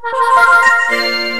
哈哈。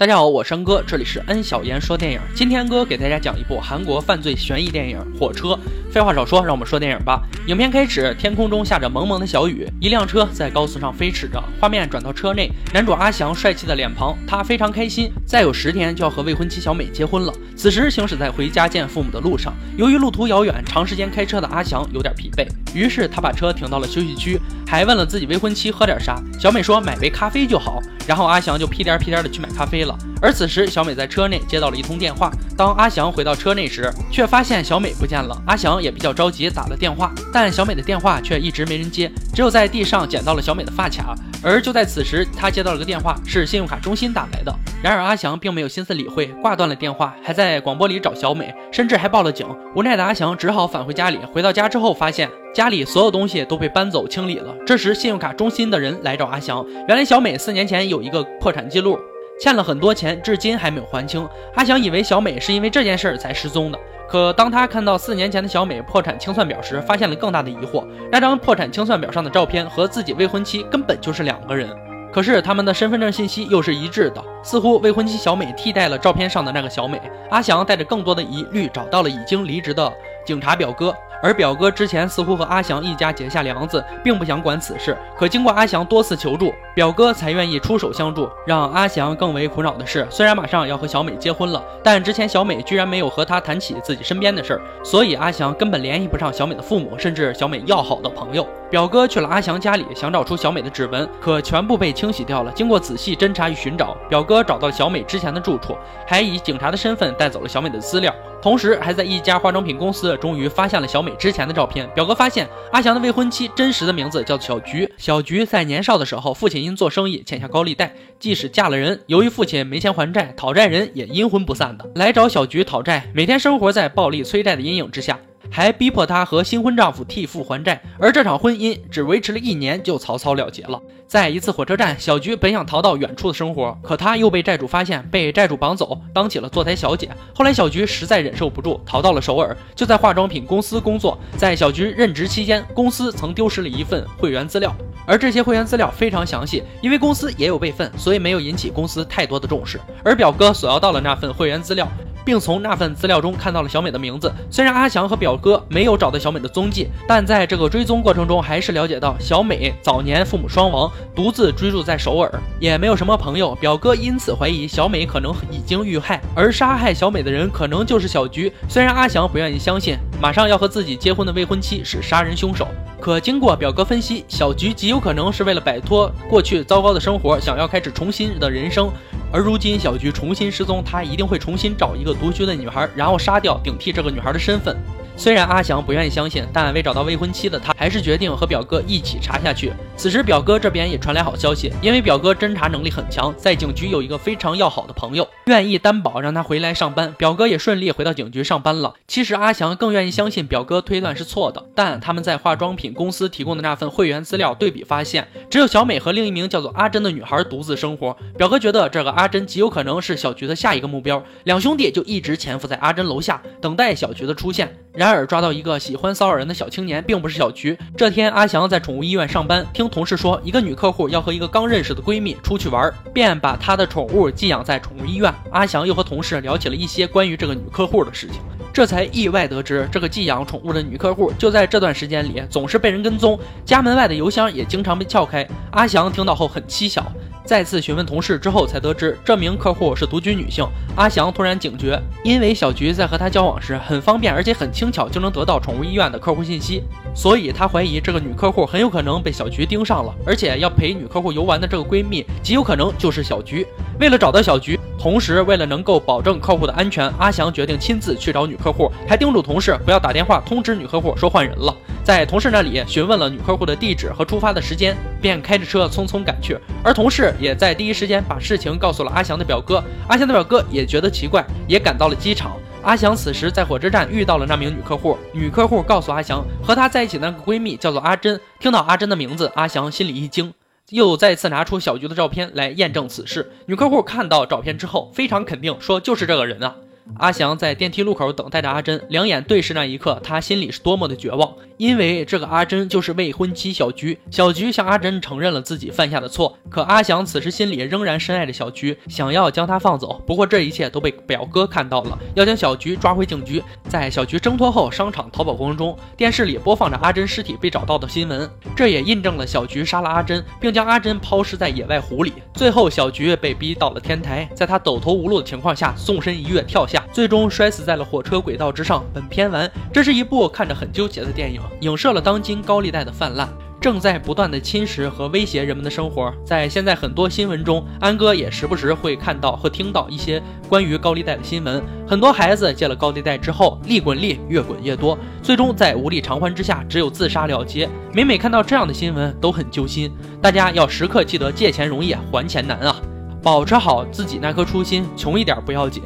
大家好，我是安哥，这里是安小言说电影。今天哥给大家讲一部韩国犯罪悬疑电影《火车》。废话少说，让我们说电影吧。影片开始，天空中下着蒙蒙的小雨，一辆车在高速上飞驰着。画面转到车内，男主阿翔帅气的脸庞，他非常开心，再有十天就要和未婚妻小美结婚了。此时行驶在回家见父母的路上，由于路途遥远，长时间开车的阿翔有点疲惫，于是他把车停到了休息区，还问了自己未婚妻喝点啥。小美说买杯咖啡就好。然后阿翔就屁颠屁颠的去买咖啡了。而此时小美在车内接到了一通电话。当阿翔回到车内时，却发现小美不见了。阿翔也比较着急，打了电话，但小美的电话却一直没人接，只有在地上捡到了小美的发卡。而就在此时，他接到了个电话，是信用卡中心打来的。然而阿翔并没有心思理会，挂断了电话，还在广播里找小美，甚至还报了警。无奈的阿翔只好返回家里。回到家之后，发现。家里所有东西都被搬走清理了。这时，信用卡中心的人来找阿翔。原来小美四年前有一个破产记录，欠了很多钱，至今还没有还清。阿翔以为小美是因为这件事儿才失踪的，可当他看到四年前的小美破产清算表时，发现了更大的疑惑。那张破产清算表上的照片和自己未婚妻根本就是两个人，可是他们的身份证信息又是一致的，似乎未婚妻小美替代了照片上的那个小美。阿翔带着更多的疑虑找到了已经离职的警察表哥。而表哥之前似乎和阿祥一家结下梁子，并不想管此事。可经过阿祥多次求助，表哥才愿意出手相助。让阿祥更为苦恼的是，虽然马上要和小美结婚了，但之前小美居然没有和他谈起自己身边的事儿，所以阿祥根本联系不上小美的父母，甚至小美要好的朋友。表哥去了阿祥家里，想找出小美的指纹，可全部被清洗掉了。经过仔细侦查与寻找，表哥找到了小美之前的住处，还以警察的身份带走了小美的资料。同时，还在一家化妆品公司，终于发现了小美之前的照片。表哥发现阿祥的未婚妻真实的名字叫做小菊。小菊在年少的时候，父亲因做生意欠下高利贷，即使嫁了人，由于父亲没钱还债，讨债人也阴魂不散的来找小菊讨债，每天生活在暴力催债的阴影之下。还逼迫她和新婚丈夫替父还债，而这场婚姻只维持了一年就草草了结了。在一次火车站，小菊本想逃到远处的生活，可她又被债主发现，被债主绑走，当起了坐台小姐。后来小菊实在忍受不住，逃到了首尔，就在化妆品公司工作。在小菊任职期间，公司曾丢失了一份会员资料，而这些会员资料非常详细，因为公司也有备份，所以没有引起公司太多的重视。而表哥索要到了那份会员资料。并从那份资料中看到了小美的名字。虽然阿翔和表哥没有找到小美的踪迹，但在这个追踪过程中，还是了解到小美早年父母双亡，独自居住在首尔，也没有什么朋友。表哥因此怀疑小美可能已经遇害，而杀害小美的人可能就是小菊。虽然阿翔不愿意相信马上要和自己结婚的未婚妻是杀人凶手，可经过表哥分析，小菊极有可能是为了摆脱过去糟糕的生活，想要开始重新的人生。而如今小菊重新失踪，他一定会重新找一个独居的女孩，然后杀掉，顶替这个女孩的身份。虽然阿祥不愿意相信，但未找到未婚妻的他，还是决定和表哥一起查下去。此时表哥这边也传来好消息，因为表哥侦查能力很强，在警局有一个非常要好的朋友，愿意担保让他回来上班。表哥也顺利回到警局上班了。其实阿祥更愿意相信表哥推断是错的，但他们在化妆品公司提供的那份会员资料对比发现，只有小美和另一名叫做阿珍的女孩独自生活。表哥觉得这个阿珍极有可能是小菊的下一个目标，两兄弟就一直潜伏在阿珍楼下，等待小菊的出现。然而抓到一个喜欢骚扰人的小青年，并不是小菊。这天，阿翔在宠物医院上班，听同事说一个女客户要和一个刚认识的闺蜜出去玩，便把她的宠物寄养在宠物医院。阿翔又和同事聊起了一些关于这个女客户的事情，这才意外得知，这个寄养宠物的女客户就在这段时间里总是被人跟踪，家门外的邮箱也经常被撬开。阿翔听到后很蹊跷。再次询问同事之后，才得知这名客户是独居女性。阿翔突然警觉，因为小菊在和他交往时很方便，而且很轻巧就能得到宠物医院的客户信息，所以他怀疑这个女客户很有可能被小菊盯上了，而且要陪女客户游玩的这个闺蜜极有可能就是小菊。为了找到小菊，同时为了能够保证客户的安全，阿翔决定亲自去找女客户，还叮嘱同事不要打电话通知女客户说换人了。在同事那里询问了女客户的地址和出发的时间，便开着车匆匆赶去。而同事也在第一时间把事情告诉了阿翔的表哥。阿翔的表哥也觉得奇怪，也赶到了机场。阿翔此时在火车站遇到了那名女客户，女客户告诉阿翔，和她在一起的那个闺蜜叫做阿珍。听到阿珍的名字，阿翔心里一惊，又再次拿出小菊的照片来验证此事。女客户看到照片之后，非常肯定说就是这个人啊。阿祥在电梯路口等待着阿珍，两眼对视那一刻，他心里是多么的绝望。因为这个阿珍就是未婚妻小菊。小菊向阿珍承认了自己犯下的错，可阿祥此时心里仍然深爱着小菊，想要将她放走。不过这一切都被表哥看到了，要将小菊抓回警局。在小菊挣脱后，商场逃跑过程中，电视里播放着阿珍尸体被找到的新闻，这也印证了小菊杀了阿珍，并将阿珍抛尸在野外湖里。最后，小菊被逼到了天台，在她走投无路的情况下，纵身一跃跳下，最终摔死在了火车轨道之上。本片完，这是一部看着很纠结的电影，影射了当今高利贷的泛滥。正在不断的侵蚀和威胁人们的生活。在现在很多新闻中，安哥也时不时会看到和听到一些关于高利贷的新闻。很多孩子借了高利贷之后，利滚利，越滚越多，最终在无力偿还之下，只有自杀了结。每每看到这样的新闻，都很揪心。大家要时刻记得，借钱容易，还钱难啊！保持好自己那颗初心，穷一点不要紧。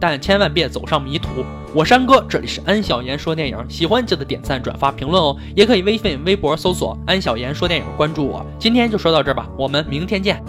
但千万别走上迷途。我山哥，这里是安小言说电影，喜欢记得点赞、转发、评论哦。也可以微信、微博搜索“安小言说电影”，关注我。今天就说到这儿吧，我们明天见。